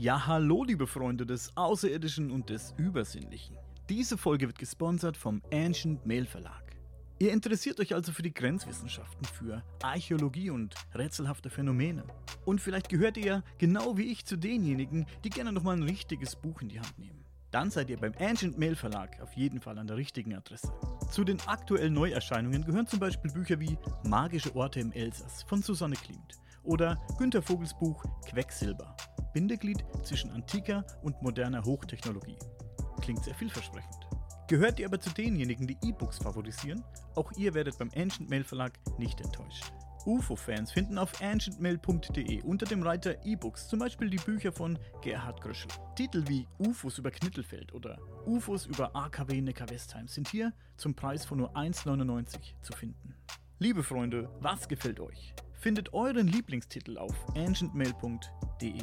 Ja, hallo, liebe Freunde des Außerirdischen und des Übersinnlichen. Diese Folge wird gesponsert vom Ancient Mail Verlag. Ihr interessiert euch also für die Grenzwissenschaften, für Archäologie und rätselhafte Phänomene. Und vielleicht gehört ihr genau wie ich zu denjenigen, die gerne nochmal ein richtiges Buch in die Hand nehmen. Dann seid ihr beim Ancient Mail Verlag auf jeden Fall an der richtigen Adresse. Zu den aktuellen Neuerscheinungen gehören zum Beispiel Bücher wie Magische Orte im Elsass von Susanne Klimt oder Günter Vogels Buch Quecksilber Bindeglied zwischen antiker und moderner Hochtechnologie. Klingt sehr vielversprechend. Gehört ihr aber zu denjenigen, die E-Books favorisieren? Auch ihr werdet beim Ancient Mail Verlag nicht enttäuscht. UFO-Fans finden auf ancientmail.de unter dem Reiter E-Books zum Beispiel die Bücher von Gerhard Gröschel. Titel wie UFOs über Knittelfeld oder UFOs über AKW Neckar-Westheim sind hier zum Preis von nur 1,99 zu finden. Liebe Freunde, was gefällt euch? Findet euren Lieblingstitel auf ancientmail.de.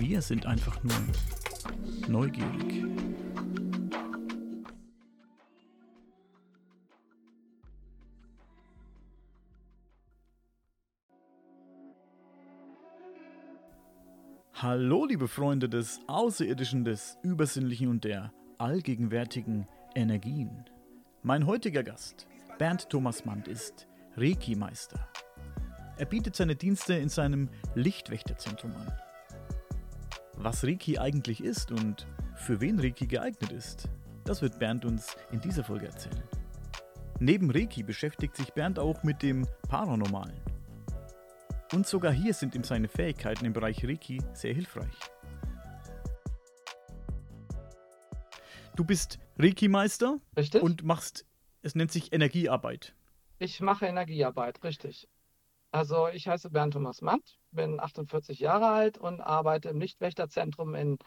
Wir sind einfach nur neugierig. Hallo, liebe Freunde des Außerirdischen, des Übersinnlichen und der allgegenwärtigen Energien. Mein heutiger Gast, Bernd Thomas Mand, ist Reiki-Meister. Er bietet seine Dienste in seinem Lichtwächterzentrum an. Was Reiki eigentlich ist und für wen Reiki geeignet ist, das wird Bernd uns in dieser Folge erzählen. Neben Reiki beschäftigt sich Bernd auch mit dem Paranormalen. Und sogar hier sind ihm seine Fähigkeiten im Bereich Reiki sehr hilfreich. Du bist Reiki-Meister und machst, es nennt sich Energiearbeit. Ich mache Energiearbeit, richtig. Also ich heiße Bernd Thomas Matt, bin 48 Jahre alt und arbeite im Lichtwächterzentrum in,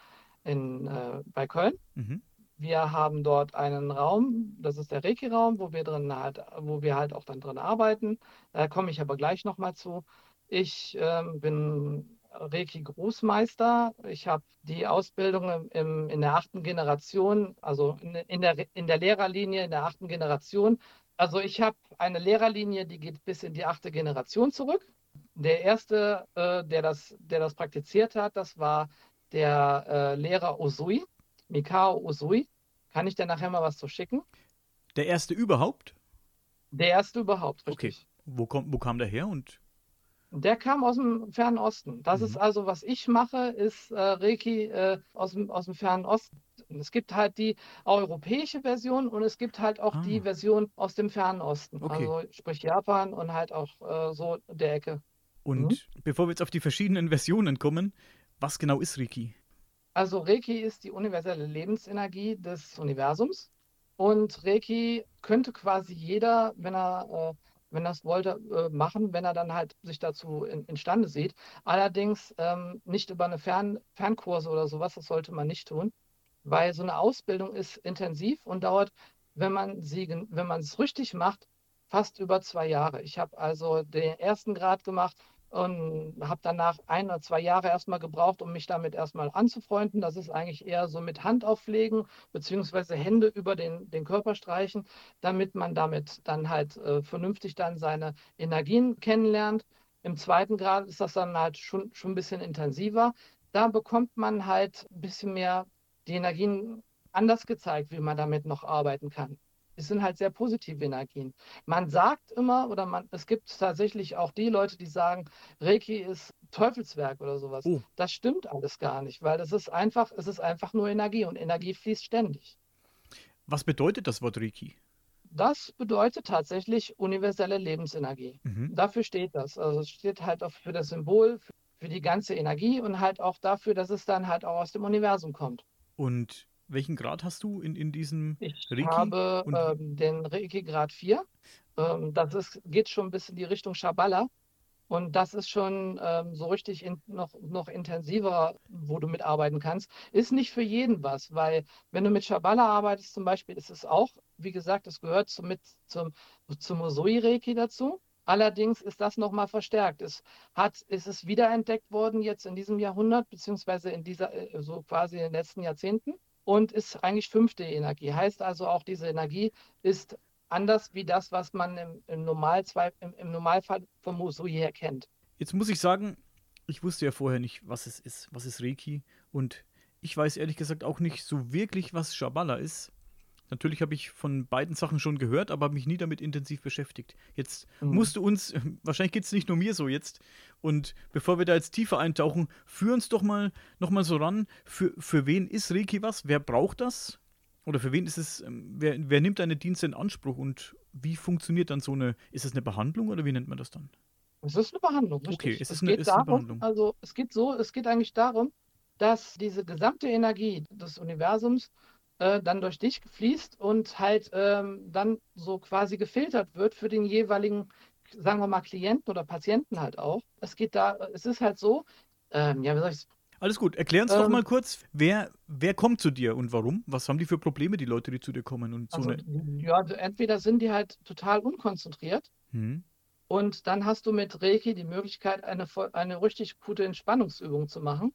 in, äh, bei Köln. Mhm. Wir haben dort einen Raum, das ist der Reiki-Raum, wo wir drin halt, wo wir halt auch dann drin arbeiten. Da komme ich aber gleich nochmal zu. Ich ähm, bin Reiki-Großmeister. Ich habe die Ausbildung im, im, in der achten Generation, also in, in, der, in der Lehrerlinie in der achten Generation. Also ich habe eine Lehrerlinie, die geht bis in die achte Generation zurück. Der erste, äh, der, das, der das praktiziert hat, das war der äh, Lehrer Osui, Mikao Osui. Kann ich dir nachher mal was zu schicken? Der erste überhaupt? Der erste überhaupt, Okay. richtig. Wo, kommt, wo kam der her? Und Der kam aus dem Fernen Osten. Das Mhm. ist also, was ich mache, ist äh, Reiki äh, aus dem, aus dem Fernen Osten. Es gibt halt die europäische Version und es gibt halt auch die Ah. Version aus dem Fernen Osten. Okay. Also sprich Japan und halt auch äh, so der Ecke. Und Mhm. bevor wir jetzt auf die verschiedenen Versionen kommen, was genau ist Reiki? Also Reiki ist die universelle Lebensenergie des Universums. Und Reiki könnte quasi jeder, wenn er, äh, wenn es wollte, äh, machen, wenn er dann halt sich dazu in, imstande sieht. Allerdings ähm, nicht über eine Fern, Fernkurse oder sowas, das sollte man nicht tun, weil so eine Ausbildung ist intensiv und dauert, wenn man sie, wenn man es richtig macht, fast über zwei Jahre. Ich habe also den ersten Grad gemacht und habe danach ein oder zwei Jahre erstmal gebraucht, um mich damit erstmal anzufreunden. Das ist eigentlich eher so mit Hand auflegen, beziehungsweise Hände über den, den Körper streichen, damit man damit dann halt äh, vernünftig dann seine Energien kennenlernt. Im zweiten Grad ist das dann halt schon, schon ein bisschen intensiver. Da bekommt man halt ein bisschen mehr die Energien anders gezeigt, wie man damit noch arbeiten kann. Es sind halt sehr positive Energien. Man sagt immer, oder man, es gibt tatsächlich auch die Leute, die sagen, Reiki ist Teufelswerk oder sowas. Oh. Das stimmt alles gar nicht, weil es ist einfach, es ist einfach nur Energie und Energie fließt ständig. Was bedeutet das Wort Reiki? Das bedeutet tatsächlich universelle Lebensenergie. Mhm. Dafür steht das. Also es steht halt auch für das Symbol, für die ganze Energie und halt auch dafür, dass es dann halt auch aus dem Universum kommt. Und welchen Grad hast du in, in diesem Ich Reiki? habe Und- ähm, den Reiki Grad 4. Ähm, das ist, geht schon bis in die Richtung Schabbala. Und das ist schon ähm, so richtig in, noch, noch intensiver, wo du mitarbeiten kannst. Ist nicht für jeden was, weil wenn du mit Schabbala arbeitest zum Beispiel, ist es auch, wie gesagt, es gehört zum, mit, zum, zum Usui-Reiki dazu. Allerdings ist das nochmal verstärkt. Es hat, ist es wiederentdeckt worden jetzt in diesem Jahrhundert, beziehungsweise in dieser, äh, so quasi in den letzten Jahrzehnten und ist eigentlich fünfte Energie. Heißt also auch, diese Energie ist anders wie das, was man im, im, Normalzwei- im, im Normalfall vom Usui her kennt. Jetzt muss ich sagen, ich wusste ja vorher nicht, was es ist, was ist Reiki. Und ich weiß ehrlich gesagt auch nicht so wirklich, was Shabala ist. Natürlich habe ich von beiden Sachen schon gehört, aber habe mich nie damit intensiv beschäftigt. Jetzt Mhm. musst du uns, wahrscheinlich geht es nicht nur mir so jetzt, und bevor wir da jetzt tiefer eintauchen, führ uns doch mal nochmal so ran, für, für wen ist Reiki was? Wer braucht das? Oder für wen ist es, ähm, wer, wer nimmt deine Dienste in Anspruch und wie funktioniert dann so eine, ist es eine Behandlung oder wie nennt man das dann? Es ist eine Behandlung, richtig. Okay, es ist es eine- geht darum, Behandlung. also es geht so, es geht eigentlich darum, dass diese gesamte Energie des Universums äh, dann durch dich fließt und halt ähm, dann so quasi gefiltert wird für den jeweiligen, sagen wir mal, Klienten oder Patienten halt auch. Es geht da, es ist halt so, ähm, ja, wie soll ich es Alles gut, erklär uns doch Ähm, mal kurz, wer, wer kommt zu dir und warum? Was haben die für Probleme, die Leute, die zu dir kommen? Und so Also, eine, ja, also entweder sind die halt total unkonzentriert hm? und dann hast du mit Reiki die Möglichkeit, eine, eine richtig gute Entspannungsübung zu machen.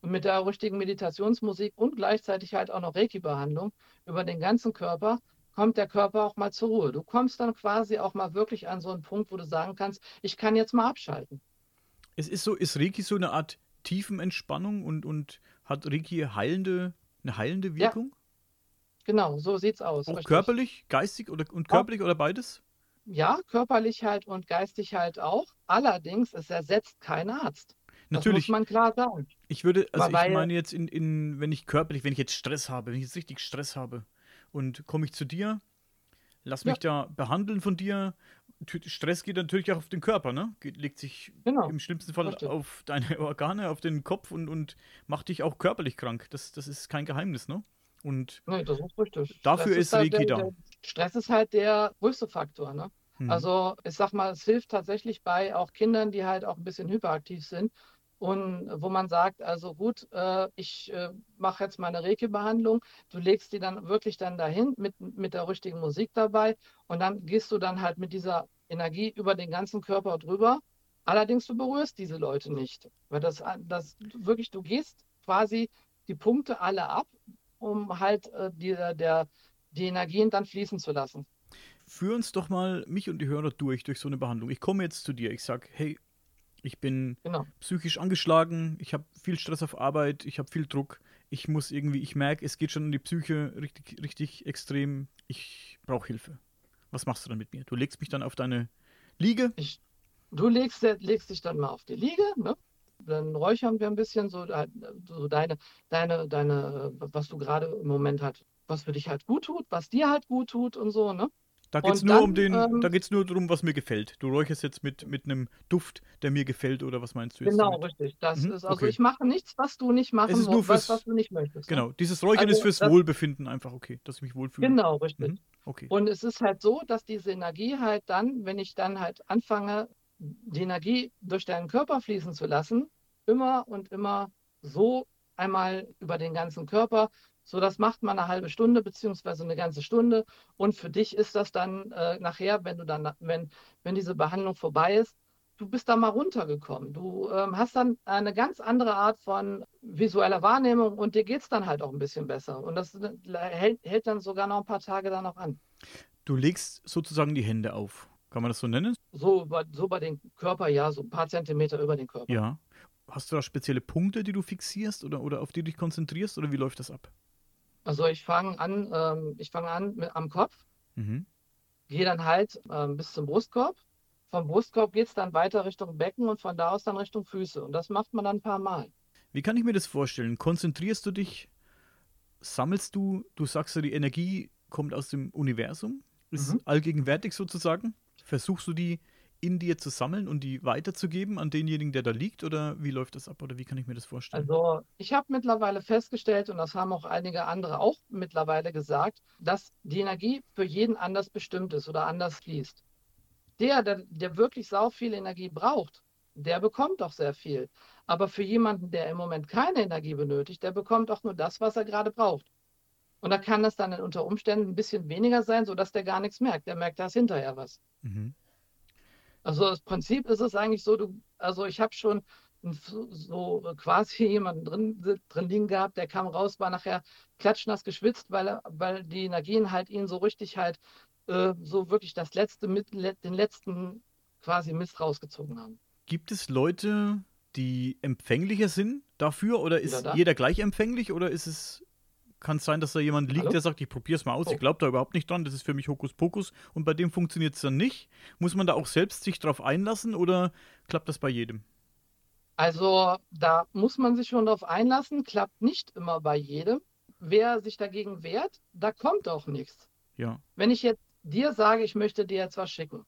Und mit der richtigen Meditationsmusik und gleichzeitig halt auch noch Reiki-Behandlung über den ganzen Körper kommt der Körper auch mal zur Ruhe. Du kommst dann quasi auch mal wirklich an so einen Punkt, wo du sagen kannst, ich kann jetzt mal abschalten. Es ist so, ist Reiki so eine Art Tiefenentspannung und, und hat Reiki heilende, eine heilende Ja, Wirkung? Genau, so sieht's aus, Auch körperlich, geistig oder und Ja. körperlich oder beides? Ja, körperlich halt und geistig halt auch. Allerdings, es ersetzt keinen Arzt. Das muss Natürlich. man klar sagen. Ich würde, also Weil- ich meine jetzt in, in, wenn ich körperlich, wenn ich jetzt Stress habe, wenn ich jetzt richtig Stress habe und komme ich zu dir, lass mich da behandeln von dir. Stress geht natürlich auch auf den Körper, ne? Geht, legt sich Genau, im schlimmsten Fall richtig. auf deine Organe, auf den Kopf und, und macht dich auch körperlich krank. Das, das ist kein Geheimnis, ne? Und Nee, das ist richtig. Dafür Stress ist halt Reiki der, da. der Stress ist halt der größte Faktor, ne? hm, Also ich sag mal, es hilft tatsächlich bei auch Kindern, die halt auch ein bisschen hyperaktiv sind und wo man sagt, also gut, äh, ich äh, mache jetzt meine Reiki-Behandlung, du legst die dann wirklich dann dahin mit, mit der richtigen Musik dabei und dann gehst du dann halt mit dieser Energie über den ganzen Körper drüber. Allerdings du berührst diese Leute nicht, weil das, das wirklich, du gehst quasi die Punkte alle ab, um halt äh, die, der, die Energien dann fließen zu lassen. Führ uns doch mal mich und die Hörer durch, durch so eine Behandlung. Ich komme jetzt zu dir, ich sag, hey, ich bin Genau. psychisch angeschlagen, ich habe viel Stress auf Arbeit, ich habe viel Druck, ich muss irgendwie, ich merke, es geht schon in die Psyche richtig, richtig extrem, ich brauche Hilfe. Was machst du dann mit mir? Du legst mich dann auf deine Liege. Du legst, legst dich dann mal auf die Liege, ne? Dann räuchern wir ein bisschen so, halt, so deine, deine, deine, was du gerade im Moment halt, was für dich halt gut tut, was dir halt gut tut und so, ne? Da geht es nur um den, ähm, da geht's nur darum, was mir gefällt. Du räucherst jetzt mit, mit einem Duft, der mir gefällt, oder was meinst du jetzt Genau, damit? richtig. Das Mhm, ist, also okay. ich mache nichts, was du nicht machen Es ist nur musst, was, fürs- was du nicht möchtest. ne? Genau, dieses Räuchern ist Also, fürs das- Wohlbefinden einfach okay, dass ich mich wohlfühle. Genau, richtig. Mhm, Okay. Und es ist halt so, dass diese Energie halt dann, wenn ich dann halt anfange, die Energie durch deinen Körper fließen zu lassen, immer und immer so einmal über den ganzen Körper. So, das macht man eine halbe Stunde beziehungsweise eine ganze Stunde. Und für dich ist das dann äh, nachher, wenn du dann, wenn, wenn diese Behandlung vorbei ist, du bist da mal runtergekommen. Du ähm, hast dann eine ganz andere Art von visueller Wahrnehmung und dir geht es dann halt auch ein bisschen besser. Und das äh, hält, hält dann sogar noch ein paar Tage dann noch an. Du legst sozusagen die Hände auf Kann man das so nennen? So, bei- so bei den Körper, ja, so ein paar Zentimeter über den Körper. Ja. Hast du da spezielle Punkte, die du fixierst oder, oder auf die du dich konzentrierst oder wie läuft das ab? Also ich fange an, ähm, ich fange an mit, am Kopf, Mhm. gehe dann halt ähm, bis zum Brustkorb. Vom Brustkorb geht es dann weiter Richtung Becken und von da aus dann Richtung Füße. Und das macht man dann ein paar Mal. Wie kann ich mir das vorstellen? Konzentrierst du dich? Sammelst du? Du sagst ja, die Energie kommt aus dem Universum, ist Mhm. allgegenwärtig sozusagen. Versuchst du die in dir zu sammeln und die weiterzugeben an denjenigen, der da liegt? Oder wie läuft das ab? Oder wie kann ich mir das vorstellen? Also ich habe mittlerweile festgestellt, und das haben auch einige andere auch mittlerweile gesagt, dass die Energie für jeden anders bestimmt ist oder anders fließt. Der, der, der wirklich sau viel Energie braucht, der bekommt auch sehr viel. Aber für jemanden, der im Moment keine Energie benötigt, der bekommt auch nur das, was er gerade braucht. Und da kann es dann unter Umständen ein bisschen weniger sein, sodass der gar nichts merkt. Der merkt erst hinterher was. Mhm. Also das Prinzip ist es eigentlich so, du, also ich habe schon so quasi jemanden drin, drin liegen gehabt, der kam raus, war nachher klatschnass geschwitzt, weil, er, weil die Energien halt ihn so richtig halt äh, so wirklich das letzte, mit, den letzten quasi Mist rausgezogen haben. Gibt es Leute, die empfänglicher sind dafür? Oder ist Wieder da? jeder gleich empfänglich? Oder ist es. Kann es sein, dass da jemand liegt, Hallo? der sagt, ich probiere es mal aus, Oh. ich glaube da überhaupt nicht dran, das ist für mich Hokuspokus und bei dem funktioniert es dann nicht? Muss man da auch selbst sich drauf einlassen oder klappt das bei jedem? Also da muss man sich schon drauf einlassen, klappt nicht immer bei jedem. Wer sich dagegen wehrt, da kommt auch nichts. Ja, Wenn ich jetzt dir sage, ich möchte dir jetzt was schicken,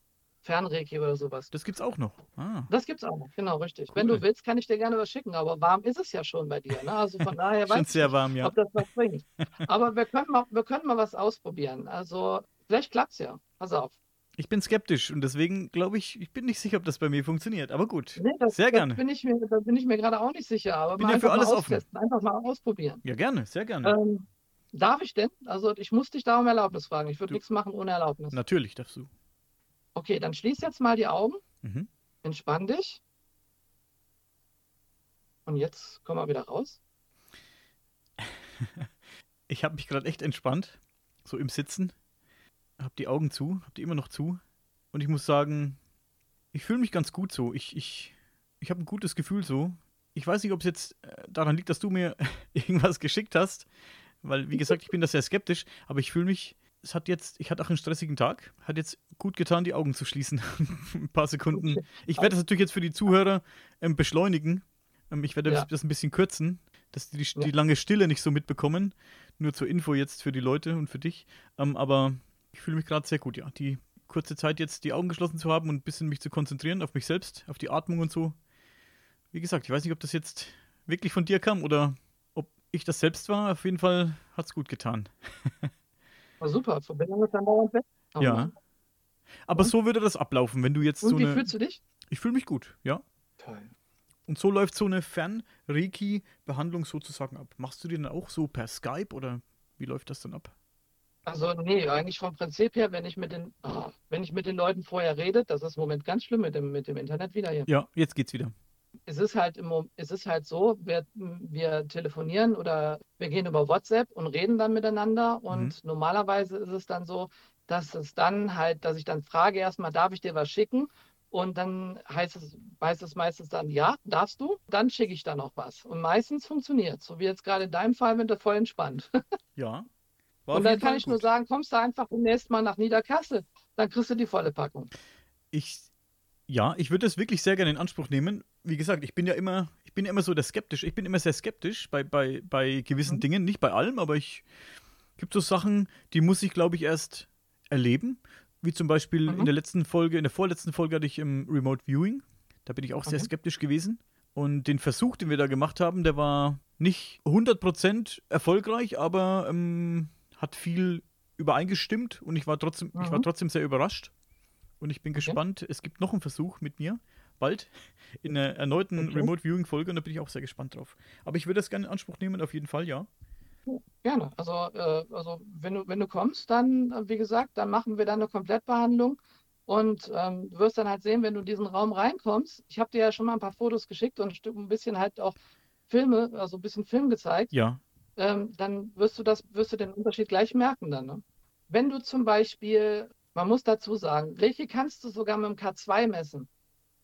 Fernreiki oder sowas, das gibt's auch noch. Ah, Das gibt's auch noch, genau, richtig. Cool. Wenn du willst, kann ich dir gerne was schicken, aber warm ist es ja schon bei dir. Ne? Also von daher schon weiß ich sehr nicht, warm, ja. ob das was bringt. Aber wir können mal, wir können mal was ausprobieren. Also vielleicht klappt's ja. Pass auf. Ich bin skeptisch und deswegen glaube ich, ich bin nicht sicher, ob das bei mir funktioniert. Aber gut, Nee, das, Sehr das gerne. Bin ich mir, da bin ich mir gerade auch nicht sicher, aber Bin mal ja für einfach alles mal offen. einfach mal ausprobieren. ja gerne, sehr gerne. Ähm, darf ich denn? Also ich muss dich da um Erlaubnis fragen. Ich würde nichts machen ohne Erlaubnis. Natürlich darfst du. Okay, dann schließ jetzt mal die Augen, Mhm. entspann dich. Und jetzt komm mal wieder raus. Ich habe mich gerade echt entspannt, so im Sitzen. Hab die Augen zu, hab die immer noch zu. Und ich muss sagen, ich fühle mich ganz gut so. Ich, ich, ich habe ein gutes Gefühl so. Ich weiß nicht, ob es jetzt äh, daran liegt, dass du mir irgendwas geschickt hast. Weil, wie gesagt, ich bin da sehr skeptisch. Aber ich fühle mich, es hat jetzt, ich hatte auch einen stressigen Tag. Hat jetzt gut getan, die Augen zu schließen. ein paar Sekunden. Ich werde das natürlich jetzt für die Zuhörer ähm, beschleunigen. Ähm, ich werde Ja. das, ein bisschen kürzen, dass die, die, die lange Stille nicht so mitbekommen. Nur zur Info jetzt für die Leute und für dich. Ähm, aber ich fühle mich gerade sehr gut, ja. Die kurze Zeit jetzt die Augen geschlossen zu haben und ein bisschen mich zu konzentrieren auf mich selbst, auf die Atmung und so. Wie gesagt, ich weiß nicht, ob das jetzt wirklich von dir kam oder ob ich das selbst war. Auf jeden Fall hat es gut getan. War super, Verbindung ist dann dauernd weg. Oh ja. Mann. Aber so würde das ablaufen, wenn du jetzt Und so wie eine. fühlst du dich? Ich fühle mich gut, ja. Toll. Und so läuft so eine Fern-Reiki-Behandlung sozusagen ab. Machst du die dann auch so per Skype oder wie läuft das dann ab? Also nee, eigentlich vom Prinzip her, wenn ich mit den, oh, wenn ich mit den Leuten vorher rede, das ist im Moment ganz schlimm mit dem, mit dem Internet wieder hier. Ja, jetzt geht's wieder. Es ist halt im, es ist halt so, wir, wir telefonieren oder wir gehen über WhatsApp und reden dann miteinander und normalerweise ist es dann so, dass es dann halt, dass ich dann frage erstmal, darf ich dir was schicken? Und dann heißt es, heißt es meistens dann, ja, darfst du? Dann schicke ich dann auch was. Und meistens funktioniert So wie jetzt gerade in deinem Fall mit der voll entspannt. Ja. Und dann kann Fall ich nur gut. sagen, kommst du einfach demnächst mal nach Niederkassel. Dann kriegst du die volle Packung. Ich, ja, ich würde das wirklich sehr gerne in Anspruch nehmen. Wie gesagt, ich bin ja immer, ich bin ja immer so der skeptisch. Ich bin immer sehr skeptisch bei, bei, bei gewissen Mhm. Dingen, nicht bei allem, aber ich gibt so Sachen, die muss ich, glaube ich, erst erleben. Wie zum Beispiel Mhm. in der letzten Folge, in der vorletzten Folge hatte ich im Remote Viewing. Da bin ich auch sehr Mhm. skeptisch gewesen. Und den Versuch, den wir da gemacht haben, der war nicht 100% erfolgreich, aber ähm, hat viel übereingestimmt und ich war trotzdem, ich war Mhm. trotzdem sehr überrascht. Und ich bin Okay. gespannt. Es gibt noch einen Versuch mit mir, bald, in einer erneuten Okay. Remote Viewing Folge und da bin ich auch sehr gespannt drauf. Aber ich würde das gerne in Anspruch nehmen, auf jeden Fall, ja. Gerne. Also, äh, also wenn du, wenn du kommst, dann, äh, wie gesagt, dann machen wir dann eine Komplettbehandlung. Und ähm, du wirst dann halt sehen, wenn du in diesen Raum reinkommst. Ich habe dir ja schon mal ein paar Fotos geschickt und ein bisschen halt auch Filme, also ein bisschen Film gezeigt. Ja. ähm, dann wirst du das, wirst du den Unterschied gleich merken dann. Ne? Wenn du zum Beispiel Man muss dazu sagen, Reiki kannst du sogar mit dem K2 messen.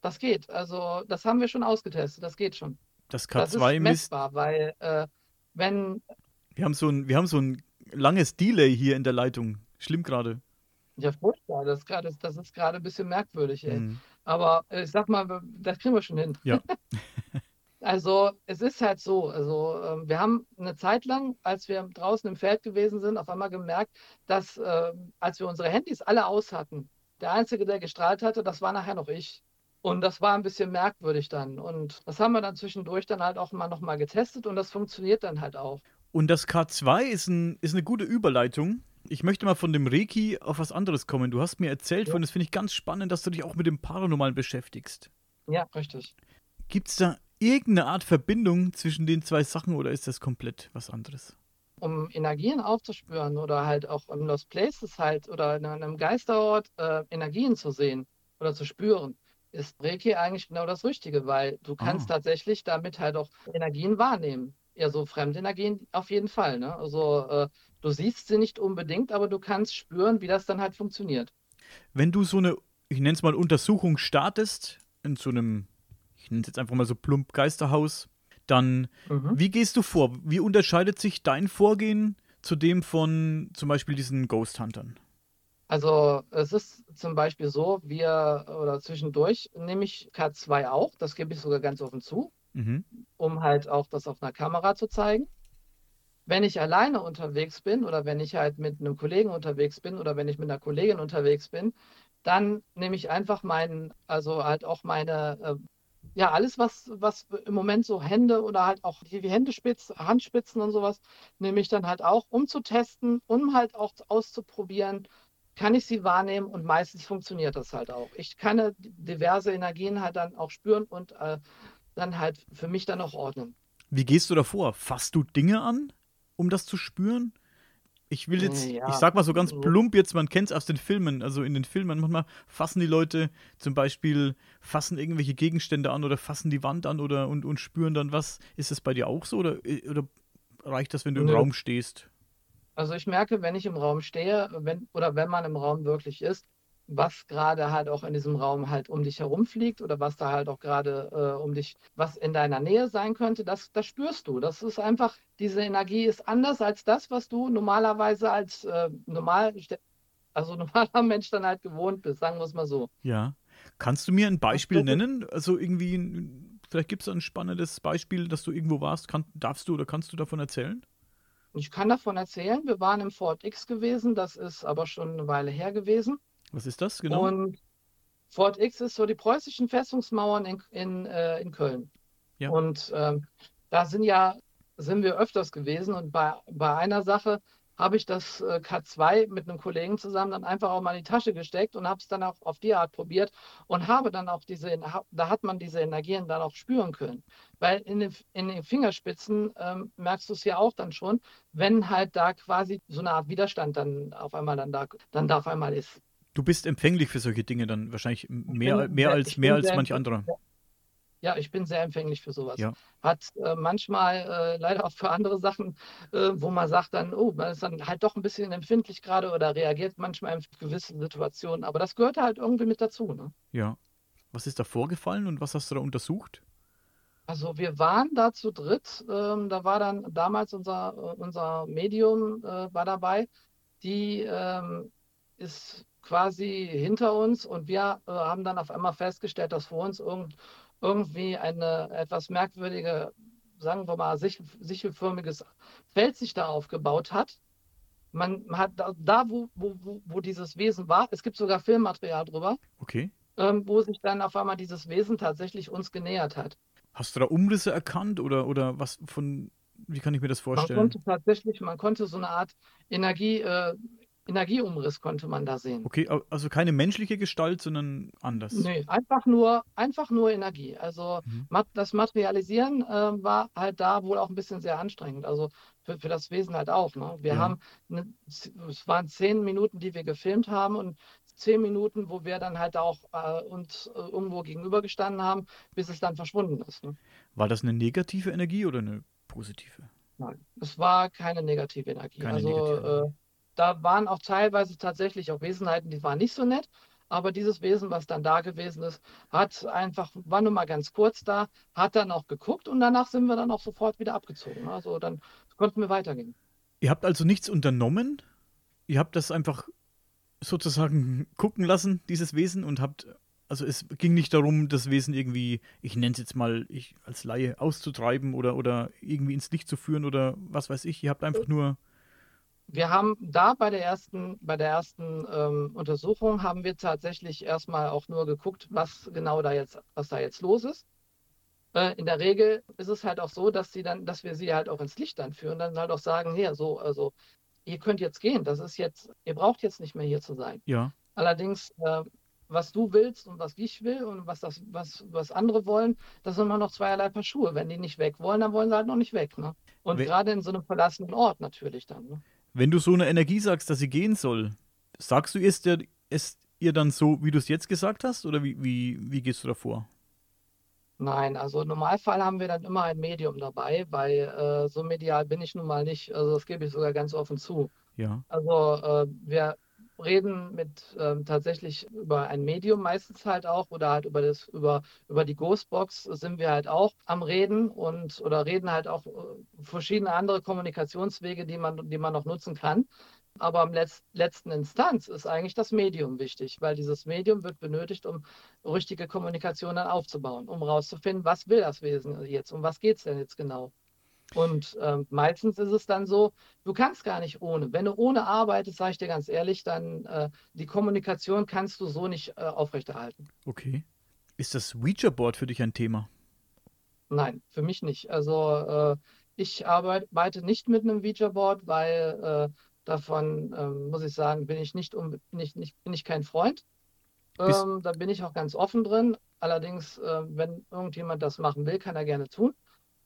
Das geht. Also, das haben wir schon ausgetestet. Das geht schon. Das Das ist K2 misst. messbar, weil äh, wenn, Wir haben so ein, wir haben so ein langes Delay hier in der Leitung. Schlimm gerade. ja, furchtbar, das ist gerade, das ist gerade ein bisschen merkwürdig, ey. Mhm. Aber äh, ich sag mal, das kriegen wir schon hin. Ja. Also es ist halt so, also ähm, wir haben eine Zeit lang, als wir draußen im Feld gewesen sind, auf einmal gemerkt, dass ähm, als wir unsere Handys alle aus hatten, der Einzige, der gestrahlt hatte, das war nachher noch ich. Und das war ein bisschen merkwürdig dann. Und das haben wir dann zwischendurch dann halt auch mal nochmal getestet und das funktioniert dann halt auch. Und das K2 ist, ein, ist eine gute Überleitung. Ich möchte mal von dem Reiki auf was anderes kommen. Du hast mir erzählt Ja. von, das finde ich ganz spannend, dass du dich auch mit dem Paranormalen beschäftigst. Ja, richtig. Gibt es da irgendeine Art Verbindung zwischen den zwei Sachen oder ist das komplett was anderes? um Energien aufzuspüren oder halt auch in Lost Places halt oder in einem Geisterort äh, Energien zu sehen oder zu spüren, ist Reiki eigentlich genau das Richtige, weil du kannst Ah. tatsächlich damit halt auch Energien wahrnehmen. Ja, so Fremdenergien auf jeden Fall, ne? Also äh, du siehst sie nicht unbedingt, aber du kannst spüren, wie das dann halt funktioniert. Wenn du so eine, ich nenne es mal Untersuchung startest, in so einem, ich nenne es jetzt einfach mal so plump Geisterhaus, dann Mhm. wie gehst du vor? Wie unterscheidet sich dein Vorgehen zu dem von zum Beispiel diesen Ghost Huntern? Also es ist zum Beispiel so, wir oder zwischendurch nehme ich K2 auch, das gebe ich sogar ganz offen zu. Mhm. um halt auch das auf einer Kamera zu zeigen. Wenn ich alleine unterwegs bin oder wenn ich halt mit einem Kollegen unterwegs bin oder wenn ich mit einer Kollegin unterwegs bin, dann nehme ich einfach meinen, also halt auch meine, äh, ja, alles, was, was im Moment so Hände oder halt auch die, die Händespitzen, Handspitzen und sowas, nehme ich dann halt auch, um zu testen, um halt auch auszuprobieren, kann ich sie wahrnehmen und meistens funktioniert das halt auch. Ich kann äh, diverse Energien halt dann auch spüren und äh, dann halt für mich dann auch ordnen. Wie gehst du davor? Fasst du Dinge an, um das zu spüren? Ich will jetzt, Ja. ich sag mal so ganz So. plump jetzt, man kennt es aus den Filmen, also in den Filmen manchmal fassen die Leute zum Beispiel, fassen irgendwelche Gegenstände an oder fassen die Wand an oder und, und spüren dann was. Ist das bei dir auch so oder, oder reicht das, wenn du im. Raum stehst? Also ich merke, wenn ich im Raum stehe, wenn, oder wenn man im Raum wirklich ist, was gerade halt auch in diesem Raum halt um dich herum fliegt oder was da halt auch gerade äh, um dich, was in deiner Nähe sein könnte, das, das spürst du. Das ist einfach, diese Energie ist anders als das, was du normalerweise als äh, normal, also normaler Mensch dann halt gewohnt bist, sagen wir es mal so. Ja. Kannst du mir ein Beispiel ist- nennen? Also irgendwie, vielleicht gibt es ein spannendes Beispiel, dass du irgendwo warst. Kann, darfst du oder kannst du davon erzählen? Ich kann davon erzählen, wir waren im Fort X gewesen, das ist aber schon eine Weile her gewesen. Was ist das genau? Und Fort X ist so die preußischen Festungsmauern in, in, äh, in Köln. Ja. Und ähm, da sind ja, sind wir öfters gewesen und bei, bei einer Sache habe ich das äh, K2 mit einem Kollegen zusammen dann einfach auch mal in die Tasche gesteckt und habe es dann auch auf die Art probiert und habe dann auch diese, da hat man diese Energien dann auch spüren können. Weil in den, in den Fingerspitzen ähm, merkst du es ja auch dann schon, wenn halt da quasi so eine Art Widerstand dann auf einmal dann da, dann da auf einmal ist. Du bist empfänglich für solche Dinge dann wahrscheinlich mehr, mehr als mehr als manch anderer. Ja, ich bin sehr empfänglich für sowas. Ja. Hat äh, manchmal äh, leider auch für andere Sachen, äh, wo man sagt dann, oh, man ist dann halt doch ein bisschen empfindlich gerade oder reagiert manchmal in gewissen Situationen. Aber das gehört halt irgendwie mit dazu. Ne? Ja. Was ist da vorgefallen und was hast du da untersucht? Also wir waren da zu dritt. Ähm, da war dann damals unser, äh, unser Medium äh, war dabei. Die ähm, ist quasi hinter uns und wir äh, haben dann auf einmal festgestellt, dass vor uns irgend, irgendwie eine etwas merkwürdige, sagen wir mal, sichel, sichelförmiges Feld sich da aufgebaut hat. Man hat da, da wo, wo, wo, dieses Wesen war, es gibt sogar Filmmaterial drüber, Okay. ähm, wo sich dann auf einmal dieses Wesen tatsächlich uns genähert hat. Hast du da Umrisse erkannt oder, oder was von, wie kann ich mir das Man vorstellen? konnte tatsächlich, man konnte so eine Art Energie, äh, Energieumriss konnte man da sehen. Okay, also keine menschliche Gestalt, sondern anders. Nee, einfach nur, einfach nur Energie. Also Mhm. das Materialisieren äh, war halt da wohl auch ein bisschen sehr anstrengend. Also für, für das Wesen halt auch. Ne? Wir Ja. haben, ne, es waren zehn Minuten, die wir gefilmt haben und zehn Minuten, wo wir dann halt auch äh, uns äh, irgendwo gegenübergestanden haben, bis es dann verschwunden ist. Ne? War das eine negative Energie oder eine positive? Nein, es war keine negative Energie. Keine also negative da waren auch teilweise tatsächlich auch Wesenheiten, die waren nicht so nett. Aber dieses Wesen, was dann da gewesen ist, hat einfach, war nur mal ganz kurz da, hat dann auch geguckt und danach sind wir dann auch sofort wieder abgezogen. Also dann konnten wir weitergehen. Ihr habt also nichts unternommen? Ihr habt das einfach sozusagen gucken lassen, dieses Wesen, und habt, also es ging nicht darum, das Wesen irgendwie, ich nenne es jetzt mal, ich als Laie auszutreiben oder, oder irgendwie ins Licht zu führen oder was weiß ich. Ihr habt einfach nur wir haben da bei der ersten, bei der ersten ähm, Untersuchung haben wir tatsächlich erstmal auch nur geguckt, was genau da jetzt, was da jetzt los ist. Äh, in der Regel ist es halt auch so, dass sie dann, dass wir sie halt auch ins Licht dann führen, dann halt auch sagen, hier, so, also ihr könnt jetzt gehen, das ist jetzt, ihr braucht jetzt nicht mehr hier zu sein. Ja. Allerdings, äh, was du willst und was ich will und was das, was, was andere wollen, das sind immer noch zweierlei Paar Schuhe. Wenn die nicht weg wollen, dann wollen sie halt noch nicht weg. Ne? Und gerade in so einem verlassenen Ort natürlich dann. Ne? Wenn du so eine Energie sagst, dass sie gehen soll, sagst du es, der, es ihr dann so, wie du es jetzt gesagt hast, oder wie, wie, wie gehst du davor? Nein, also im Normalfall haben wir dann immer ein Medium dabei, weil äh, so medial bin ich nun mal nicht. Also das gebe ich sogar ganz offen zu. Ja. Also äh, wir reden mit ähm, tatsächlich über ein Medium meistens halt auch oder halt über das über über die Ghostbox sind wir halt auch am reden und oder reden halt auch äh, verschiedene andere Kommunikationswege, die man die man noch nutzen kann. Aber am Letz letzten Instanz ist eigentlich das Medium wichtig, weil dieses Medium wird benötigt, um richtige Kommunikation dann aufzubauen, um herauszufinden, was will das Wesen jetzt, um was geht es denn jetzt genau. Und äh, meistens ist es dann so, du kannst gar nicht ohne. Wenn du ohne arbeitest, sage ich dir ganz ehrlich, dann äh, die Kommunikation kannst du so nicht äh, aufrechterhalten. Okay. Ist das Ouija-Board für dich ein Thema? Nein, für mich nicht. Also äh, ich arbeite nicht mit einem Ouija-Board, weil äh, davon, ähm, muss ich sagen, bin ich nicht, um, bin ich, nicht, bin ich kein Freund. Ähm, da bin ich auch ganz offen drin. Allerdings, äh, wenn irgendjemand das machen will, kann er gerne tun.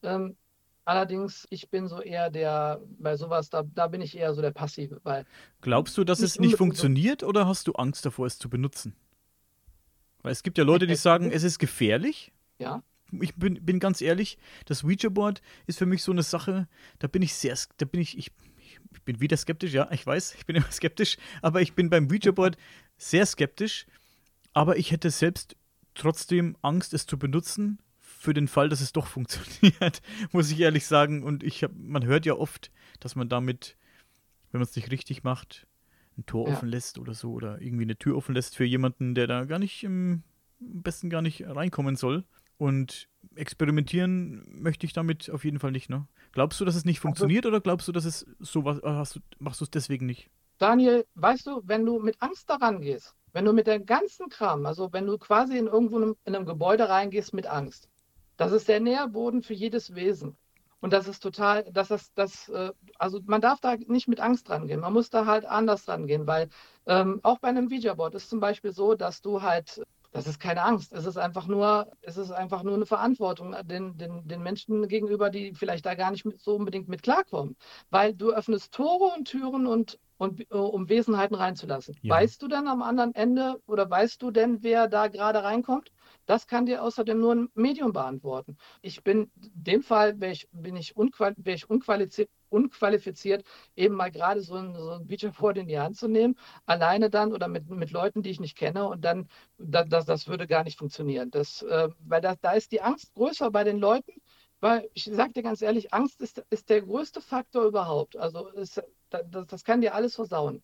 Ähm, Allerdings, ich bin so eher der, bei sowas, da, da bin ich eher so der Passive. Weil Glaubst du, dass es nicht funktioniert oder hast du Angst davor, es zu benutzen? Weil es gibt ja Leute, die sagen, es ist gefährlich. Ja. Ich bin, bin ganz ehrlich, das Ouija-Board ist für mich so eine Sache, da bin ich sehr, da bin ich, ich, ich bin wieder skeptisch, ja, ich weiß, ich bin immer skeptisch, aber ich bin beim Ouija-Board sehr skeptisch. Aber ich hätte selbst trotzdem Angst, es zu benutzen, für den Fall, dass es doch funktioniert, muss ich ehrlich sagen. Und ich hab, man hört ja oft, dass man damit, wenn man es nicht richtig macht, ein Tor ja. offen lässt oder so oder irgendwie eine Tür offen lässt für jemanden, der da gar nicht im besten gar nicht reinkommen soll. Und experimentieren möchte ich damit auf jeden Fall nicht, ne? Glaubst du, dass es nicht also funktioniert also, oder glaubst du, dass es sowas hast du, machst du es deswegen nicht? Daniel, weißt du, wenn du mit Angst daran gehst, wenn du mit der ganzen Kram, also wenn du quasi in irgendwo in einem Gebäude reingehst mit Angst, das ist der Nährboden für jedes Wesen. Und das ist total, das ist das, äh, also man darf da nicht mit Angst rangehen. Man muss da halt anders rangehen, weil ähm, auch bei einem Ouija-Board ist zum Beispiel so, dass du halt, das ist keine Angst, es ist einfach nur, es ist einfach nur eine Verantwortung den, den, den Menschen gegenüber, die vielleicht da gar nicht so unbedingt mit klarkommen. Weil du öffnest Tore und Türen und und äh, um Wesenheiten reinzulassen. Ja. Weißt du dann am anderen Ende oder weißt du denn, wer da gerade reinkommt? Das kann dir außerdem nur ein Medium beantworten. Ich bin, in dem Fall ich, bin ich, unqual, ich unqualifiziert, unqualifiziert, eben mal gerade so ein, so ein Beacherboard in die Hand zu nehmen, alleine dann oder mit, mit Leuten, die ich nicht kenne und dann, das, das würde gar nicht funktionieren. Das, äh, weil da, da ist die Angst größer bei den Leuten, weil ich sage dir ganz ehrlich, Angst ist, ist der größte Faktor überhaupt. Also ist, das, das kann dir alles versauen.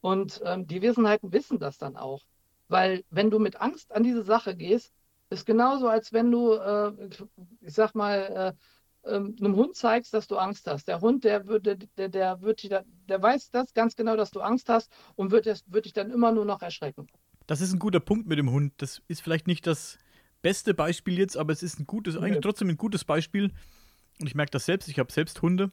Und ähm, die Wesenheiten wissen das dann auch. Weil wenn du mit Angst an diese Sache gehst, ist genauso, als wenn du, äh, ich sag mal, äh, äh, einem Hund zeigst, dass du Angst hast. Der Hund, der, wird, der, der, wird, der, der weiß das ganz genau, dass du Angst hast und wird, wird dich dann immer nur noch erschrecken. Das ist ein guter Punkt mit dem Hund. Das ist vielleicht nicht das beste Beispiel jetzt, aber es ist ein gutes, eigentlich trotzdem ein gutes Beispiel. Und ich merke das selbst, ich habe selbst Hunde.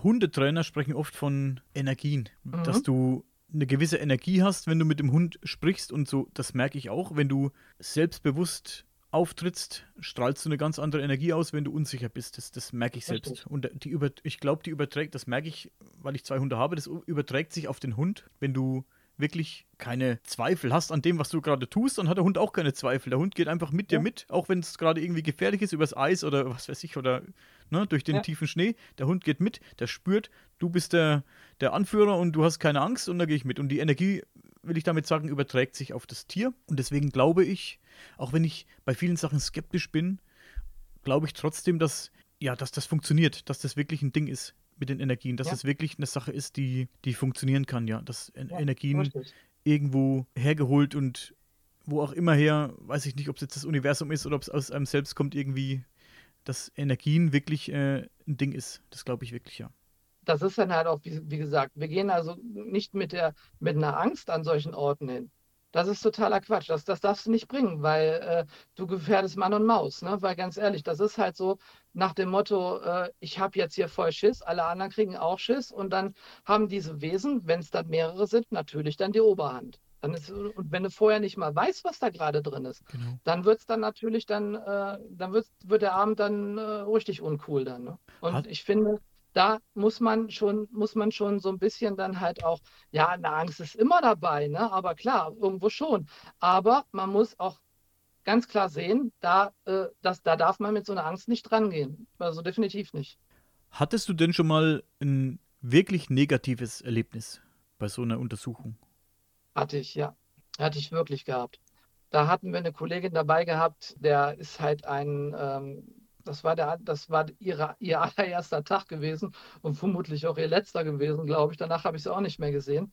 Hundetrainer sprechen oft von Energien, mhm. dass du eine gewisse Energie hast, wenn du mit dem Hund sprichst und so, das merke ich auch, wenn du selbstbewusst auftrittst, strahlst du eine ganz andere Energie aus, wenn du unsicher bist. Das, das merke ich selbst. Richtig. Und die über, ich glaube, die überträgt, das merke ich, weil ich zwei Hunde habe, das überträgt sich auf den Hund, wenn du wirklich keine Zweifel hast an dem, was du gerade tust, dann hat der Hund auch keine Zweifel. Der Hund geht einfach mit ja. dir mit, auch wenn es gerade irgendwie gefährlich ist, übers Eis oder was weiß ich, oder ne, durch den ja. tiefen Schnee. Der Hund geht mit, der spürt, du bist der, der Anführer und du hast keine Angst und da gehe ich mit. Und die Energie, will ich damit sagen, überträgt sich auf das Tier. Und deswegen glaube ich, auch wenn ich bei vielen Sachen skeptisch bin, glaube ich trotzdem, dass, ja, dass das funktioniert, dass das wirklich ein Ding ist mit den Energien, dass ja. das wirklich eine Sache ist, die, die funktionieren kann, ja. Dass ja, Energien richtig. irgendwo hergeholt und wo auch immer her, weiß ich nicht, ob es jetzt das Universum ist oder ob es aus einem selbst kommt, irgendwie, dass Energien wirklich äh, ein Ding ist. Das glaube ich wirklich, ja. Das ist dann halt auch, wie, wie gesagt, wir gehen also nicht mit, der, mit einer Angst an solchen Orten hin. Das ist totaler Quatsch. Das, das darfst du nicht bringen, weil äh, du gefährdest Mann und Maus. Ne? Weil ganz ehrlich, das ist halt so nach dem Motto, äh, ich habe jetzt hier voll Schiss, alle anderen kriegen auch Schiss und dann haben diese Wesen, wenn es dann mehrere sind, natürlich dann die Oberhand. Dann ist, und wenn du vorher nicht mal weißt, was da gerade drin ist, genau. dann wird es dann natürlich dann, äh, dann wird, wird der Abend dann äh, richtig uncool dann. Ne? Und Hat, ich finde, da muss man schon, muss man schon so ein bisschen dann halt auch, ja, eine Angst ist immer dabei, ne? Aber klar, irgendwo schon. Aber man muss auch ganz klar sehen, da, äh, das, da darf man mit so einer Angst nicht rangehen. Also definitiv nicht. Hattest du denn schon mal ein wirklich negatives Erlebnis bei so einer Untersuchung? Hatte ich, ja. Hatte ich wirklich gehabt. Da hatten wir eine Kollegin dabei gehabt, der ist halt ein ähm, das war, der, das war ihre, ihr allererster Tag gewesen und vermutlich auch ihr letzter gewesen, glaube ich. Danach habe ich sie auch nicht mehr gesehen.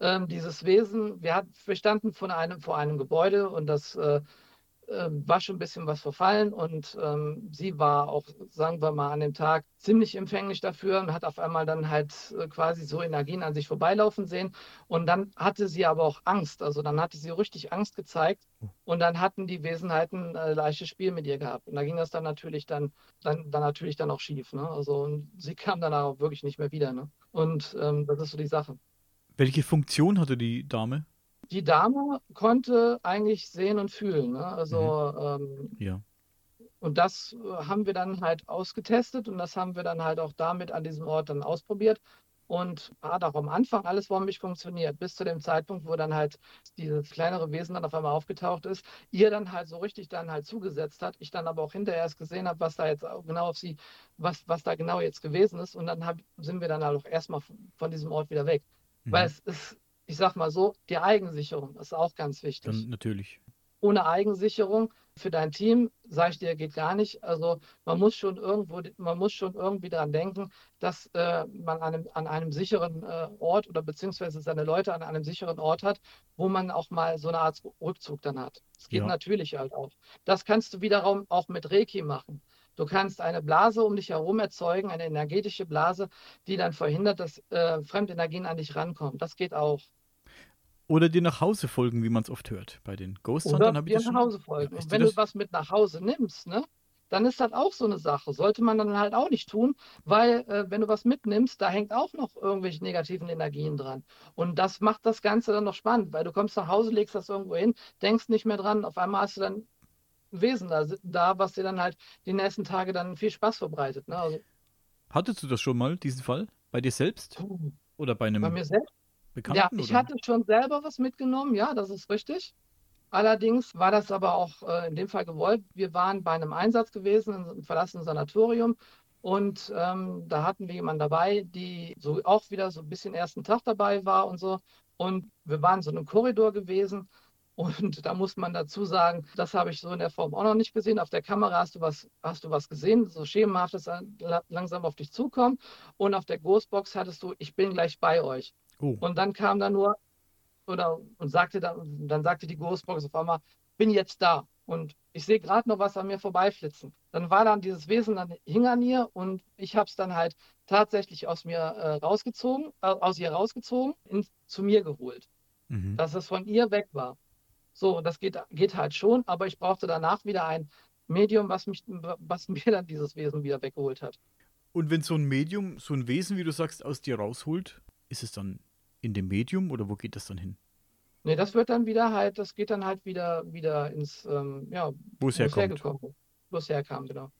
Ähm, dieses Wesen, wir, hat, wir standen einem, vor einem Gebäude und das äh, äh, war schon ein bisschen was verfallen und ähm, sie war auch, sagen wir mal, an dem Tag ziemlich empfänglich dafür und hat auf einmal dann halt äh, quasi so Energien an sich vorbeilaufen sehen und dann hatte sie aber auch Angst, also dann hatte sie richtig Angst gezeigt und dann hatten die Wesenheiten ein äh, leichtes Spiel mit ihr gehabt und da ging das dann natürlich dann, dann, dann natürlich dann auch schief, ne? also und sie kam dann auch wirklich nicht mehr wieder, ne? und ähm, das ist so die Sache. Welche Funktion hatte die Dame? Die Dame konnte eigentlich sehen und fühlen. Ne? Also mhm. ähm, ja. Und das äh, haben wir dann halt ausgetestet und das haben wir dann halt auch damit an diesem Ort dann ausprobiert. Und hat auch am Anfang alles bombig funktioniert, bis zu dem Zeitpunkt, wo dann halt dieses kleinere Wesen dann auf einmal aufgetaucht ist, ihr dann halt so richtig dann halt zugesetzt hat. Ich dann aber auch hinterher erst gesehen habe, was da jetzt genau auf sie, was, was da genau jetzt gewesen ist. Und dann hab, sind wir dann halt auch erstmal von diesem Ort wieder weg. Mhm. Weil es ist ich sag mal so, die Eigensicherung ist auch ganz wichtig. Dann natürlich. Ohne Eigensicherung für dein Team, sage ich dir, geht gar nicht. Also man muss schon irgendwo, man muss schon irgendwie daran denken, dass äh, man an einem, an einem sicheren äh, Ort oder beziehungsweise seine Leute an einem sicheren Ort hat, wo man auch mal so eine Art Rückzug dann hat. Das geht ja. natürlich halt auch. Das kannst du wiederum auch mit Reiki machen. Du kannst eine Blase um dich herum erzeugen, eine energetische Blase, die dann verhindert, dass äh, Fremdenergien an dich rankommen. Das geht auch. Oder dir nach Hause folgen, wie man es oft hört. Bei den Ghost Huntern habe ich das dir nach Hause folgen. Ja, Und wenn du was mit nach Hause nimmst, ne, dann ist das auch so eine Sache. Sollte man dann halt auch nicht tun, weil äh, wenn du was mitnimmst, da hängt auch noch irgendwelche negativen Energien dran. Und das macht das Ganze dann noch spannend, weil du kommst nach Hause, legst das irgendwo hin, denkst nicht mehr dran, auf einmal hast du dann ein Wesen da, da was dir dann halt die nächsten Tage dann viel Spaß verbreitet. Ne? Also, Hattest du das schon mal, diesen Fall? Bei dir selbst? Oder bei einem. Bei mir selbst? Bekannten? Ja, ich oder? hatte schon selber was mitgenommen, ja, das ist richtig. Allerdings war das aber auch äh, in dem Fall gewollt. Wir waren bei einem Einsatz gewesen in einem verlassenen Sanatorium und ähm, da hatten wir jemanden dabei, die so auch wieder so ein bisschen ersten Tag dabei war und so. Und wir waren in so einem Korridor gewesen. Und da muss man dazu sagen, das habe ich so in der Form auch noch nicht gesehen. Auf der Kamera hast du was, hast du was gesehen, so schemenhaft, dass langsam auf dich zukommt. Und auf der Ghostbox hattest du, ich bin gleich bei euch. Oh. Und dann kam da nur, oder und sagte dann, dann sagte die Ghostbox auf einmal, bin jetzt da. Und ich sehe gerade noch was an mir vorbeiflitzen. Dann war dann dieses Wesen, dann hing an ihr und ich habe es dann halt tatsächlich aus mir äh, rausgezogen, äh, aus ihr rausgezogen, in, zu mir geholt. Mhm. Dass es von ihr weg war. So, das geht, geht halt schon, aber ich brauchte danach wieder ein Medium, was, mich, was mir dann dieses Wesen wieder weggeholt hat. Und wenn so ein Medium, so ein Wesen, wie du sagst, aus dir rausholt, ist es dann in dem Medium oder wo geht das dann hin? Nee, das wird dann wieder halt, das geht dann halt wieder, wieder ins, ähm, ja, wo es herkommt. Wo es herkam, genau.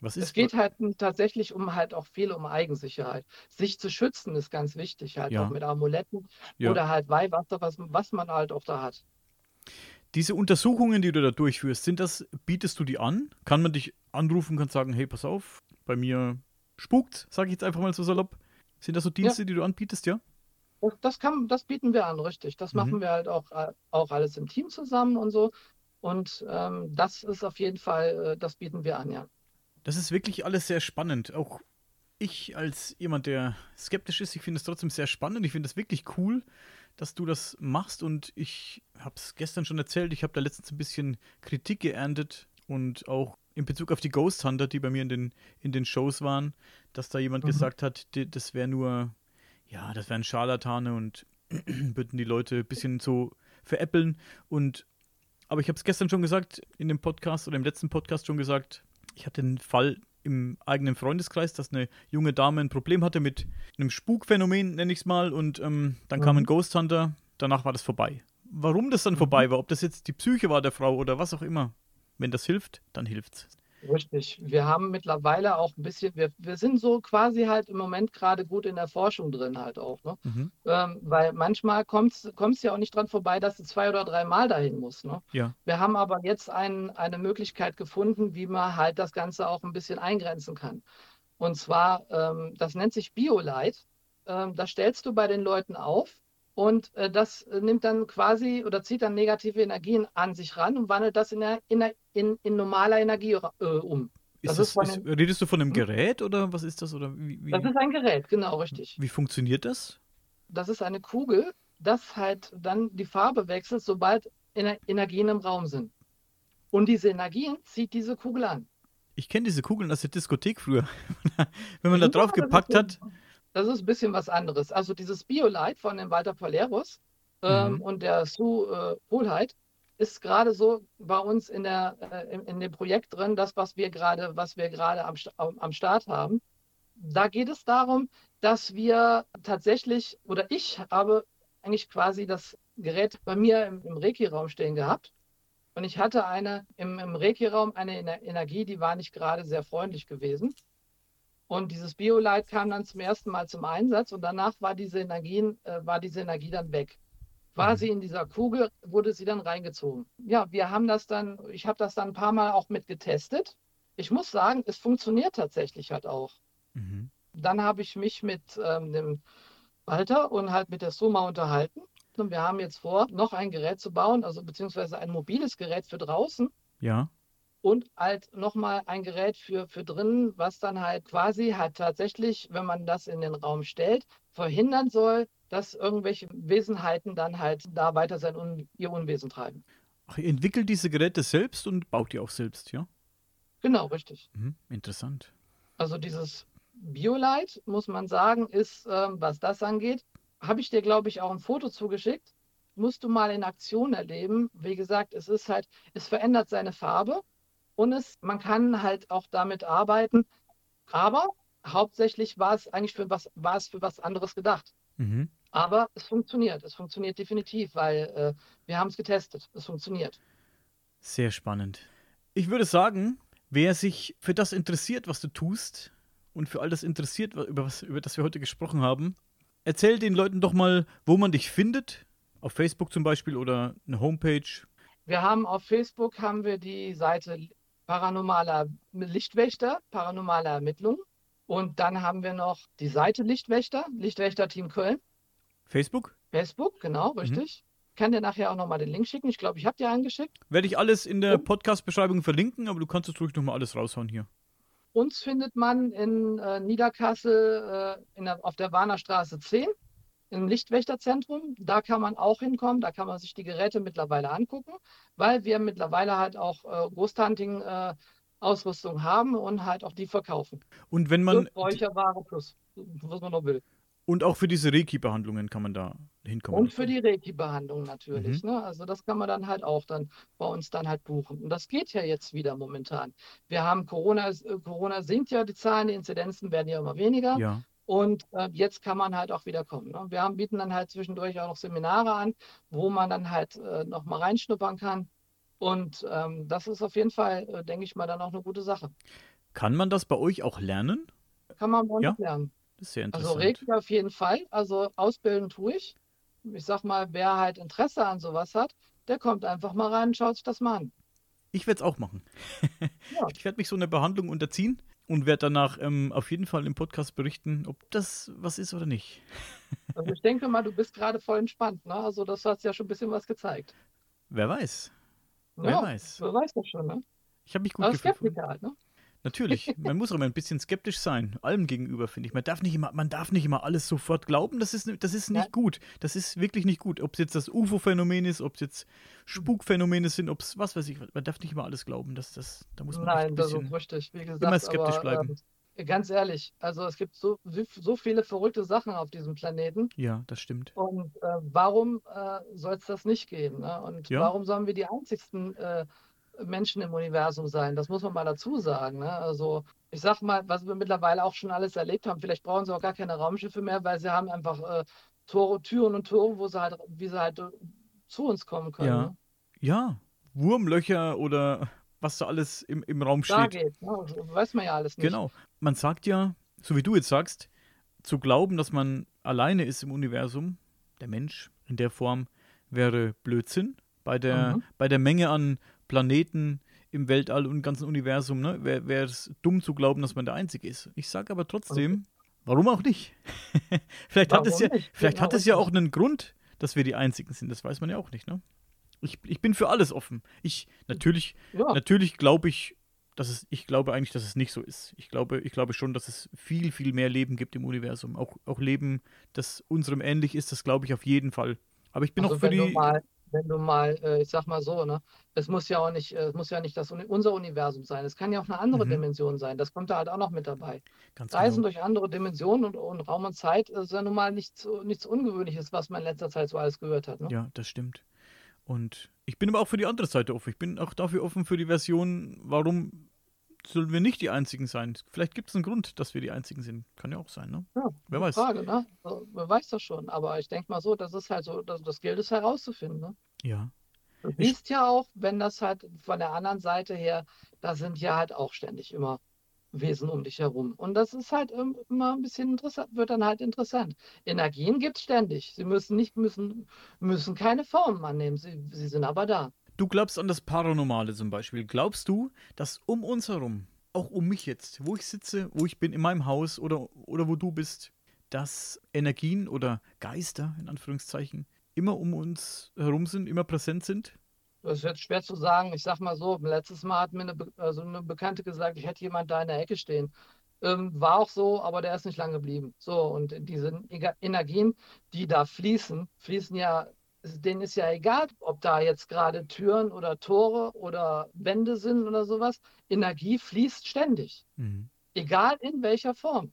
Was Es ist. geht halt tatsächlich um halt auch viel um Eigensicherheit. Sich zu schützen ist ganz wichtig, halt auch Ja, mit Amuletten ja. oder halt Weihwasser, was, was man halt auch da hat. Diese Untersuchungen, die du da durchführst, sind das, bietest du die an? Kann man dich anrufen, kann sagen, hey, pass auf, bei mir spukt, sage ich jetzt einfach mal so salopp. Sind das so Ja, Dienste, die du anbietest, ja? Das, kann, das bieten wir an, richtig. Das Mhm. machen wir halt auch, äh, auch alles im Team zusammen und so. Und ähm, das ist auf jeden Fall, äh, das bieten wir an, ja. Das ist wirklich alles sehr spannend. Auch ich als jemand, der skeptisch ist, ich finde es trotzdem sehr spannend. Ich finde es wirklich cool, dass du das machst. Und ich habe es gestern schon erzählt, ich habe da letztens ein bisschen Kritik geerntet und auch in Bezug auf die Ghost Hunter, die bei mir in den, in den Shows waren, dass da jemand Mhm. gesagt hat, das wäre nur, ja, das wären Scharlatane und würden die Leute ein bisschen so veräppeln. Und aber ich habe es gestern schon gesagt, in dem Podcast oder im letzten Podcast schon gesagt, ich hatte einen Fall im eigenen Freundeskreis, dass eine junge Dame ein Problem hatte mit einem Spukphänomen, nenne ich es mal, und ähm, dann kam ein Mhm. Ghost Hunter, danach war das vorbei. Warum das dann Mhm. vorbei war, ob das jetzt die Psyche war der Frau oder was auch immer, wenn das hilft, dann hilft's. Richtig. Wir haben mittlerweile auch ein bisschen, wir, wir sind so quasi halt im Moment gerade gut in der Forschung drin halt auch, ne? Mhm. Ähm, weil manchmal kommt es ja auch nicht dran vorbei, dass du zwei oder drei Mal dahin musst, ne? Ja. Wir haben aber jetzt ein, eine Möglichkeit gefunden, wie man halt das Ganze auch ein bisschen eingrenzen kann. Und zwar, ähm, das nennt sich Biolight. Ähm, das stellst du bei den Leuten auf und äh, das äh, nimmt dann quasi oder zieht dann negative Energien an sich ran und wandelt das in, der, in, der, in, in normaler Energie äh, um. Ist Das das, ist den, redest du von einem Hm? Gerät oder was ist das? Oder wie, das wie, ist ein Gerät, genau richtig. wie funktioniert das? Das ist eine Kugel, das halt dann die Farbe wechselt, sobald Ener Energien im Raum sind. Und diese Energien zieht diese Kugel an. Ich kenne diese Kugeln aus der Diskothek früher. Wenn man da drauf das gepackt hat. Das ist ein bisschen was anderes. Also dieses Biolight von dem Walter Poleros ähm, Mhm. und der Sue äh, Pohlheit ist gerade so bei uns in der äh, in, in dem Projekt drin, das was wir gerade was wir gerade am am Start haben. Da geht es darum, dass wir tatsächlich oder ich habe eigentlich quasi das Gerät bei mir im, im Reiki-Raum stehen gehabt. Und ich hatte eine im, im Reiki-Raum eine Ener- Energie, die war nicht gerade sehr freundlich gewesen. Und dieses Biolight kam dann zum ersten Mal zum Einsatz und danach war diese, Energien, äh, war diese Energie dann weg. Quasi Mhm. in dieser Kugel wurde sie dann reingezogen. Ja, wir haben das dann, ich habe das dann ein paar Mal auch mit getestet. Ich muss sagen, es funktioniert tatsächlich halt auch. Mhm. Dann habe ich mich mit ähm, dem Walter und halt mit der Soma unterhalten. Und wir haben jetzt vor, noch ein Gerät zu bauen, also beziehungsweise ein mobiles Gerät für draußen Ja. Und halt nochmal ein Gerät für, für drinnen, was dann halt quasi halt tatsächlich, wenn man das in den Raum stellt, verhindern soll, dass irgendwelche Wesenheiten dann halt da weiter sein Un ihr Unwesen treiben. Ach, ihr entwickelt diese Geräte selbst und baut die auch selbst, ja? Genau, richtig. Mhm. Interessant. Also dieses Biolight, muss man sagen, ist, ähm, was das angeht, habe ich dir, glaube ich, auch ein Foto zugeschickt. Musst du mal in Aktion erleben. Wie gesagt, es ist halt, es verändert seine Farbe und es, man kann halt auch damit arbeiten. Aber hauptsächlich war es eigentlich für was, war es für was anderes gedacht. Mhm. Aber es funktioniert. Es funktioniert definitiv, weil äh, wir haben es getestet. Es funktioniert. Sehr spannend. Ich würde sagen, wer sich für das interessiert, was du tust und für all das interessiert, über, was, über das wir heute gesprochen haben, erzähl den Leuten doch mal, wo man dich findet. Auf Facebook zum Beispiel oder eine Homepage. Wir haben auf Facebook haben wir die Seite Paranormaler Lichtwächter, Paranormale Ermittlung. Und dann haben wir noch die Seite Lichtwächter, Lichtwächter Team Köln. Facebook? Facebook, genau, Mhm. richtig. Ich kann dir nachher auch nochmal den Link schicken. Ich glaube, ich habe dir einen geschickt. Werde ich alles in der Podcast-Beschreibung verlinken, aber du kannst es ruhig nochmal alles raushauen hier. uns findet man in äh, Niederkassel äh, in der, auf der Warner Straße 10 im Lichtwächterzentrum. Da kann man auch hinkommen. Da kann man sich die Geräte mittlerweile angucken, weil wir mittlerweile halt auch äh, Großtanting-Ausrüstung haben und halt auch die verkaufen. Und wenn man. Räucherware plus, was man noch will. Und auch für diese Reiki-Behandlungen kann man da hinkommen. Und für die Reiki-Behandlung natürlich. Mhm. Ne? Also das kann man dann halt auch dann bei uns dann halt buchen. Und das geht ja jetzt wieder momentan. Wir haben Corona, äh, Corona sinkt ja die Zahlen, die Inzidenzen werden ja immer weniger. Ja. Und äh, jetzt kann man halt auch wieder kommen. Ne? Wir haben, bieten dann halt zwischendurch auch noch Seminare an, wo man dann halt äh, noch mal reinschnuppern kann. Und ähm, das ist auf jeden Fall, äh, denke ich mal, dann auch eine gute Sache. Kann man das bei euch auch lernen? Kann man bei uns Ja? lernen. Das ist sehr Also interessant. Reiki auf jeden Fall. Also ausbilden tue ich. Ich sag mal, wer halt Interesse an sowas hat, der kommt einfach mal rein und schaut sich das mal an. Ich werde es auch machen. Ja. Ich werde mich so einer Behandlung unterziehen und werde danach ähm, auf jeden Fall im Podcast berichten, ob das was ist oder nicht. Also ich denke mal, du bist gerade voll entspannt, ne? Also das hat ja schon ein bisschen was gezeigt. Wer weiß. Wer Ja, weiß. wer weiß das schon, ne? Ich habe mich gut Aber gefühlt. Skeptiker halt, ne? Natürlich, man muss auch immer ein bisschen skeptisch sein, allem gegenüber, finde ich. Man darf, nicht immer, man darf nicht immer alles sofort glauben, das ist, das ist nicht Nein. gut. Das ist wirklich nicht gut. Ob es jetzt das UFO-Phänomen ist, ob es jetzt Spukphänomene sind, ob es was weiß ich, man darf nicht immer alles glauben. Das, das, da muss man Nein, ein das bisschen. richtig. Wie gesagt, immer skeptisch aber, bleiben. Ähm, ganz ehrlich, also es gibt so, so viele verrückte Sachen auf diesem Planeten. Ja, das stimmt. Und äh, warum äh, soll es das nicht geben? Ne? Und Ja. warum sollen wir die einzigsten äh, Menschen im Universum sein? Das muss man mal dazu sagen. Ne? Also ich sag mal, was wir mittlerweile auch schon alles erlebt haben, vielleicht brauchen sie auch gar keine Raumschiffe mehr, weil sie haben einfach äh, Tore, Türen und Tore, wo sie halt, wie sie halt äh, zu uns kommen können. Ja. Ne? Ja, Wurmlöcher oder was da alles im, im Raum Da steht. geht, ne? Weiß man ja alles nicht. Genau. Man sagt ja, so wie du jetzt sagst, zu glauben, dass man alleine ist im Universum, der Mensch in der Form, wäre Blödsinn. Bei der, Mhm. bei der Menge an Planeten im Weltall und im ganzen Universum ne, wäre es dumm zu glauben, dass man der Einzige ist. Ich sage aber trotzdem, warum auch nicht? vielleicht hat es Warum ja, nicht? vielleicht Genau hat es ja auch einen Grund, dass wir die Einzigen sind. Das weiß man ja auch nicht. Ne? Ich, ich bin für alles offen. Ich natürlich Ja, Natürlich glaube ich, dass es, ich glaube eigentlich, dass es nicht so ist. Ich glaube, ich glaube schon, dass es viel, viel mehr Leben gibt im Universum. Auch, auch Leben, das unserem ähnlich ist, das glaube ich auf jeden Fall. Aber ich bin also auch für die. mal, wenn du mal, äh, ich sag mal so, ne, es muss ja auch nicht, äh, es muss ja nicht das, unser Universum sein. Es kann ja auch eine andere Mhm. Dimension sein. Das kommt da halt auch noch mit dabei. Ganz Reisen genau. durch andere Dimensionen und, und Raum und Zeit ist ja nun mal nichts, nichts Ungewöhnliches, was man in letzter Zeit so alles gehört hat. Ne? Ja, das stimmt. Und ich bin aber auch für die andere Seite offen. Ich bin auch dafür offen für die Version, warum sollen wir nicht die Einzigen sein? Vielleicht gibt es einen Grund, dass wir die Einzigen sind. Kann ja auch sein, ne? Ja, Wer weiß. Frage, ne? Also, wer weiß das schon. Aber ich denke mal so, das ist halt so, das, das gilt es herauszufinden. Ne? Ja. Du siehst ja auch, wenn das halt von der anderen Seite her, da sind ja halt auch ständig immer Wesen um dich herum. Und das ist halt im- immer ein bisschen interessant, wird dann halt interessant. Energien gibt es ständig. Sie müssen nicht, müssen, müssen keine Formen annehmen. Sie, sie sind aber da. Du glaubst an das Paranormale zum Beispiel. Glaubst du, dass um uns herum, auch um mich jetzt, wo ich sitze, wo ich bin, in meinem Haus oder, oder wo du bist, dass Energien oder Geister, in Anführungszeichen, immer um uns herum sind, immer präsent sind? Das jetzt schwer zu sagen. Ich sag mal so, letztes Mal hat mir eine, Be also eine Bekannte gesagt, ich hätte jemand da in der Ecke stehen. Ähm, war auch so, aber der ist nicht lange geblieben. So, und diese Energien, die da fließen, fließen ja, denen ist ja egal, ob da jetzt gerade Türen oder Tore oder Wände sind oder sowas. Energie fließt ständig, Mhm. egal in welcher Form.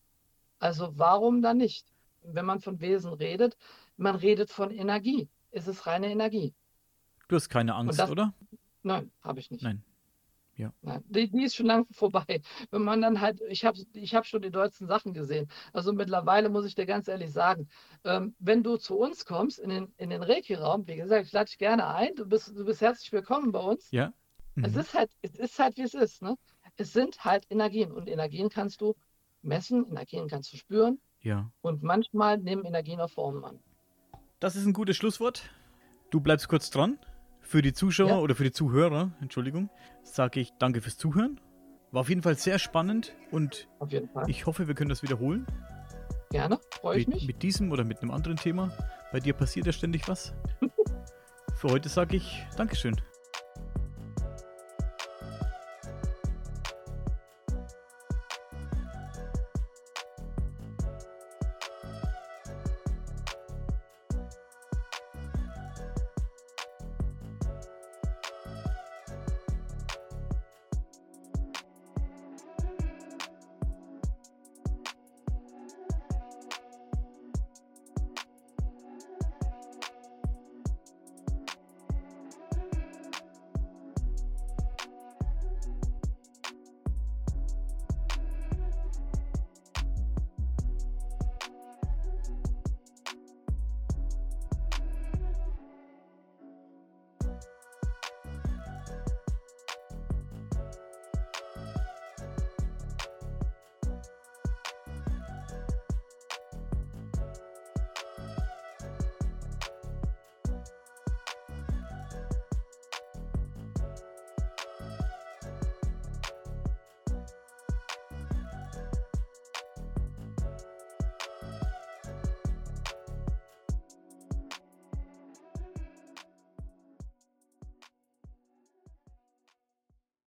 Also warum dann nicht? Wenn man von Wesen redet, man redet von Energie. Es ist reine Energie. Du hast keine Angst, das- oder? Nein, habe ich nicht. Nein. Ja. Nein, die, die ist schon lange vorbei. Wenn man dann halt, ich habe ich hab schon die dollsten Sachen gesehen. Also mittlerweile muss ich dir ganz ehrlich sagen, ähm, wenn du zu uns kommst in den, in den Reiki-Raum, wie gesagt, ich lade dich gerne ein, du bist, du bist herzlich willkommen bei uns. Ja. Es Mhm. ist halt, es ist halt, wie es ist. Ne? Es sind halt Energien und Energien kannst du messen, Energien kannst du spüren Ja. und manchmal nehmen Energien auch Formen an. Das ist ein gutes Schlusswort. Du bleibst kurz dran. Für die Zuschauer Ja. oder für die Zuhörer, Entschuldigung, sage ich danke fürs Zuhören. War auf jeden Fall sehr spannend und ich hoffe, wir können das wiederholen. Gerne, freue ich Mit, mich. mit diesem oder mit einem anderen Thema. Bei dir passiert ja ständig was. Für heute sage ich Dankeschön.